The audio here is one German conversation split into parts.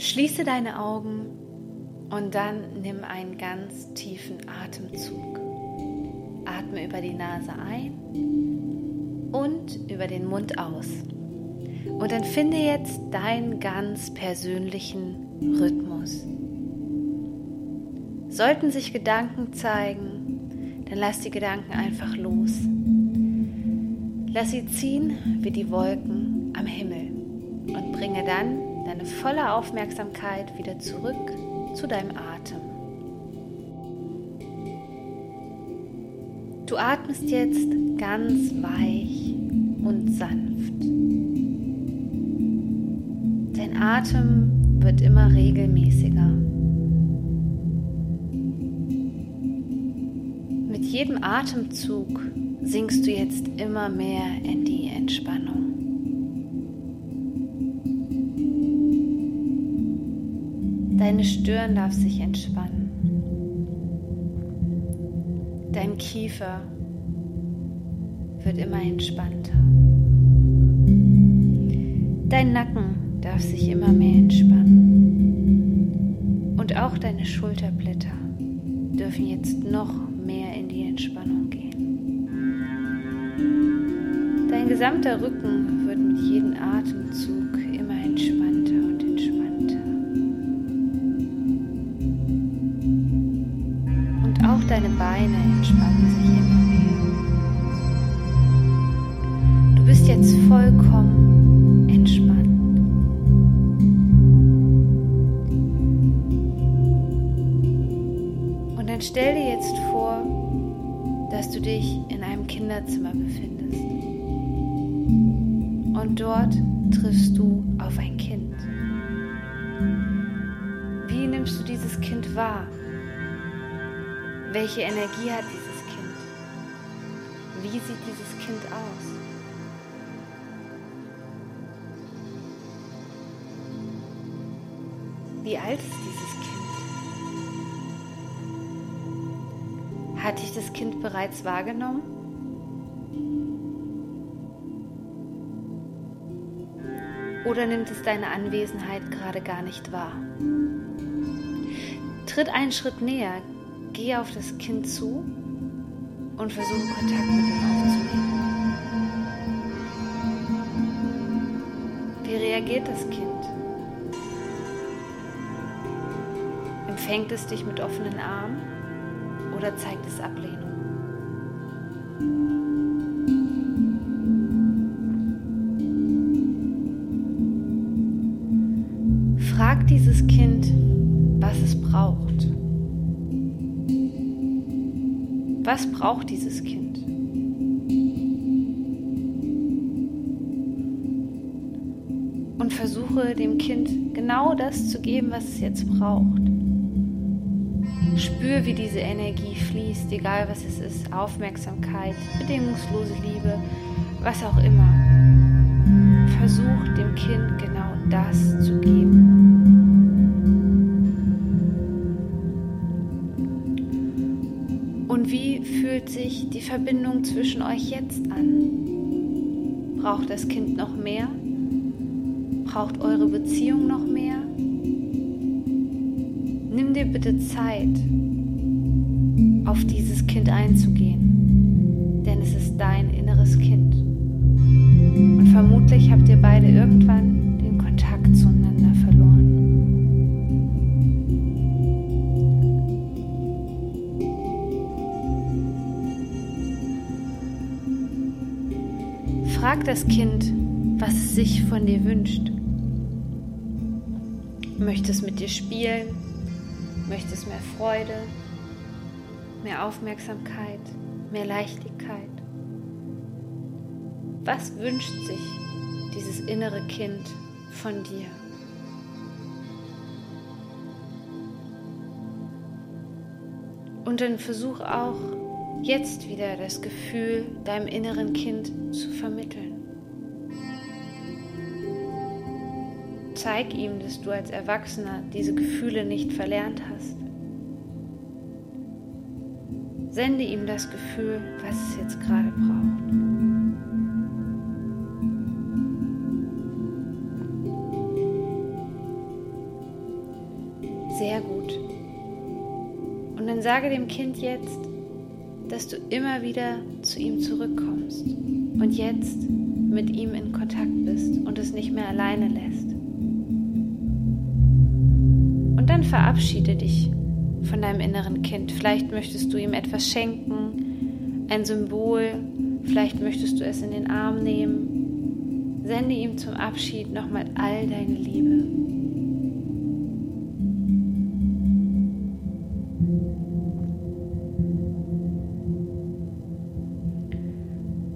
Schließe deine Augen und dann nimm einen ganz tiefen Atemzug. Atme über die Nase ein und über den Mund aus. Und dann finde jetzt deinen ganz persönlichen Rhythmus. Sollten sich Gedanken zeigen, dann lass die Gedanken einfach los. Lass sie ziehen wie die Wolken am Himmel und bringe dann deine volle Aufmerksamkeit wieder zurück zu deinem Atem. Du atmest jetzt ganz weich und sanft. Dein Atem wird immer regelmäßiger. Mit jedem Atemzug sinkst du jetzt immer mehr in die Entspannung. Deine Stirn darf sich entspannen. Dein Kiefer wird immer entspannter. Dein Nacken darf sich immer mehr entspannen. Und auch deine Schulterblätter dürfen jetzt noch mehr in die Entspannung gehen. Dein gesamter Rücken wird mit jedem Atemzug immer entspannter deine Beine entspannen sich immer mehr. Du bist jetzt vollkommen entspannt. Und dann stell dir jetzt vor, dass du dich in einem Kinderzimmer befindest. Und dort triffst du auf ein Kind. Wie nimmst du dieses Kind wahr? Welche Energie hat dieses Kind? Wie sieht dieses Kind aus? Wie alt ist dieses Kind? Hat dich das Kind bereits wahrgenommen? Oder nimmt es deine Anwesenheit gerade gar nicht wahr? Tritt einen Schritt näher, geh auf das Kind zu und versuche Kontakt mit ihm aufzunehmen. Wie reagiert das Kind? Empfängt es dich mit offenen Armen oder zeigt es Ablehnung? Was braucht dieses Kind? Und versuche dem Kind genau das zu geben, was es jetzt braucht. Spür, wie diese Energie fließt, egal was es ist. Aufmerksamkeit, bedingungslose Liebe, was auch immer. Versuch dem Kind genau das zu geben. Fühlt sich die Verbindung zwischen euch jetzt an? Braucht das Kind noch mehr? Braucht eure Beziehung noch mehr? Nimm dir bitte Zeit, auf dieses Kind einzugehen, denn es ist dein inneres Kind. Und vermutlich habt ihr beide irgendwann das Kind, was es sich von dir wünscht. Möchte es mit dir spielen? Möchte es mehr Freude, mehr Aufmerksamkeit, mehr Leichtigkeit? Was wünscht sich dieses innere Kind von dir? Und dann versuch auch jetzt wieder das Gefühl deinem inneren Kind zu vermitteln. Zeig ihm, dass du als Erwachsener diese Gefühle nicht verlernt hast. Sende ihm das Gefühl, was es jetzt gerade braucht. Sehr gut. Und dann sage dem Kind jetzt, dass du immer wieder zu ihm zurückkommst und jetzt mit ihm in Kontakt bist und es nicht mehr alleine lässt. Verabschiede dich von deinem inneren Kind. Vielleicht möchtest du ihm etwas schenken, ein Symbol, vielleicht möchtest du es in den Arm nehmen. Sende ihm zum Abschied nochmal all deine Liebe.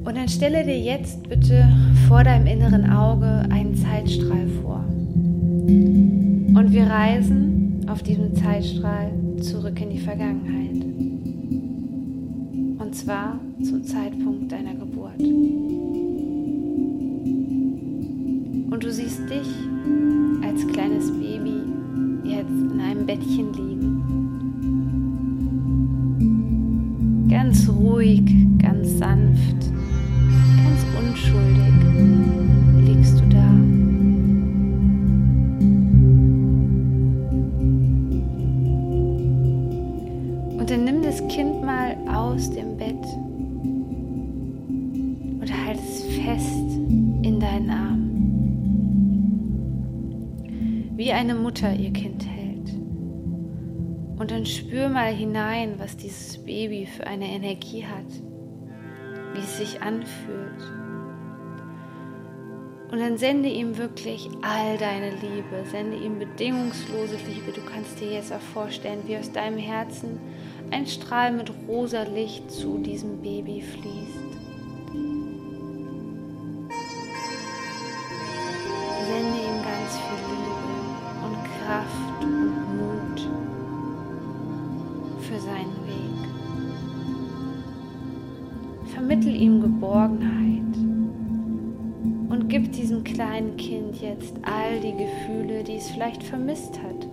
Und dann stelle dir jetzt bitte vor deinem inneren Auge einen Zeitstrahl vor. Und wir reisen auf diesem Zeitstrahl zurück in die Vergangenheit. Und zwar zum Zeitpunkt deiner Geburt. Und du siehst dich als kleines Baby jetzt in einem Bettchen liegen. Ganz ruhig, ganz sanft, aus dem Bett und halt es fest in deinen Arm. Wie eine Mutter ihr Kind hält. Und dann spür mal hinein, was dieses Baby für eine Energie hat, wie es sich anfühlt. Und dann sende ihm wirklich all deine Liebe, sende ihm bedingungslose Liebe. Du kannst dir jetzt auch vorstellen, wie aus deinem Herzen ein Strahl mit rosa Licht zu diesem Baby fließt. Sende ihm ganz viel Liebe und Kraft und Mut für seinen Weg. Vermittel ihm Geborgenheit und gib diesem kleinen Kind jetzt all die Gefühle, die es vielleicht vermisst hat.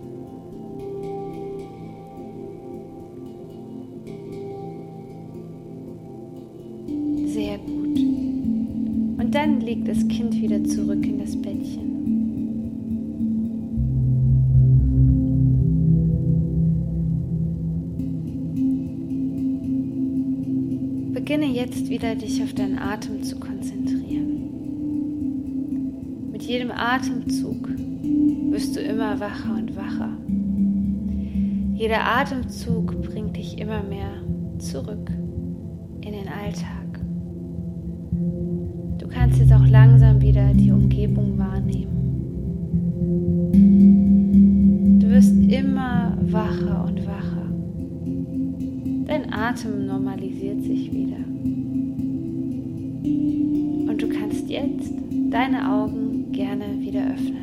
Dann legt das Kind wieder zurück in das Bettchen. Beginne jetzt wieder dich auf deinen Atem zu konzentrieren. Mit jedem Atemzug wirst du immer wacher und wacher. Jeder Atemzug bringt dich immer mehr zurück in den Alltag kannst jetzt auch langsam wieder die Umgebung wahrnehmen. Du wirst immer wacher und wacher. Dein Atem normalisiert sich wieder. Und du kannst jetzt deine Augen gerne wieder öffnen.